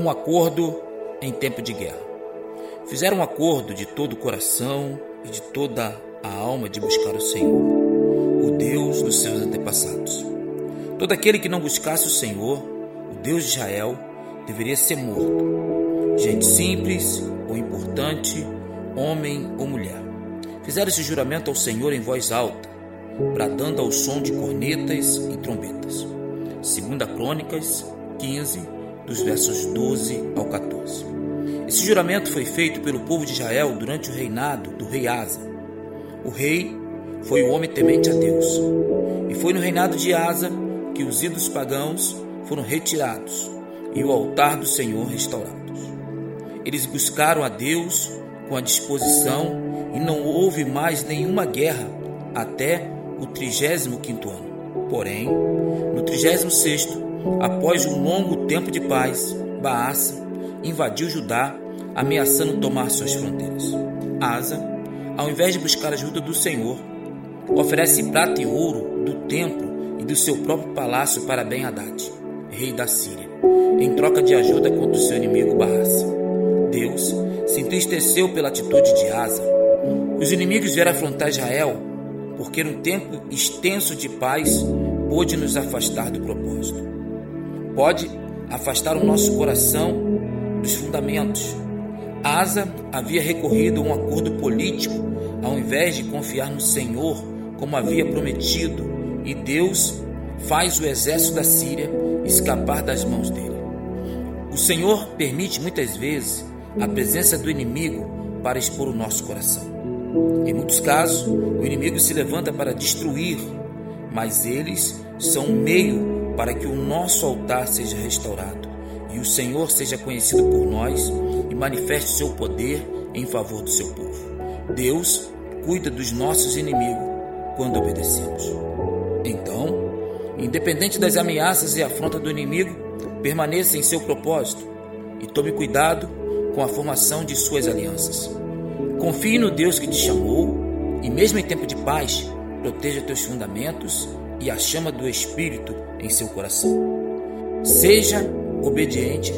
Um acordo em tempo de guerra. Fizeram um acordo de todo o coração e de toda a alma de buscar o Senhor, o Deus dos seus antepassados. Todo aquele que não buscasse o Senhor, o Deus de Israel, deveria ser morto. Gente simples ou importante, homem ou mulher. Fizeram esse juramento ao Senhor em voz alta, bradando ao som de cornetas e trombetas. Segunda Crônicas 15, dos versos 12 ao 14. Esse juramento foi feito pelo povo de Israel durante o reinado do rei Asa. O rei foi o homem temente a Deus. E foi no reinado de Asa que os ídolos pagãos foram retirados e o altar do Senhor restaurados. Eles buscaram a Deus com a disposição e não houve mais nenhuma guerra até o 35 ano. Porém, no 36 após um longo tempo de paz, Baasa invadiu Judá, ameaçando tomar suas fronteiras. Asa, ao invés de buscar a ajuda do Senhor, oferece prata e ouro do templo e do seu próprio palácio para Ben-Hadad, rei da Síria, em troca de ajuda contra o seu inimigo Baasa. Deus se entristeceu pela atitude de Asa. Os inimigos vieram afrontar Israel, porque num tempo extenso de paz pôde nos afastar do propósito. Pode afastar o nosso coração dos fundamentos. Asa havia recorrido a um acordo político ao invés de confiar no Senhor como havia prometido, e Deus faz o exército da Síria escapar das mãos dele. O Senhor permite muitas vezes a presença do inimigo para expor o nosso coração. Em muitos casos, o inimigo se levanta para destruir, mas eles são um meio para que o nosso altar seja restaurado e o Senhor seja conhecido por nós e manifeste seu poder em favor do seu povo. Deus cuida dos nossos inimigos quando obedecemos. Então, independente das ameaças e afrontas do inimigo, permaneça em seu propósito e tome cuidado com a formação de suas alianças. Confie no Deus que te chamou e, mesmo em tempo de paz, proteja teus fundamentos e a chama do Espírito em seu coração. Seja obediente,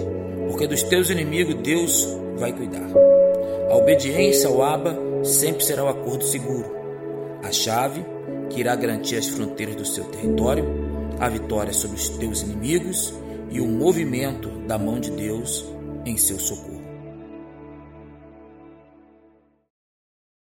porque dos teus inimigos Deus vai cuidar. A obediência ao Abba sempre será o acordo seguro, a chave que irá garantir as fronteiras do seu território, a vitória sobre os teus inimigos e o movimento da mão de Deus em seu socorro.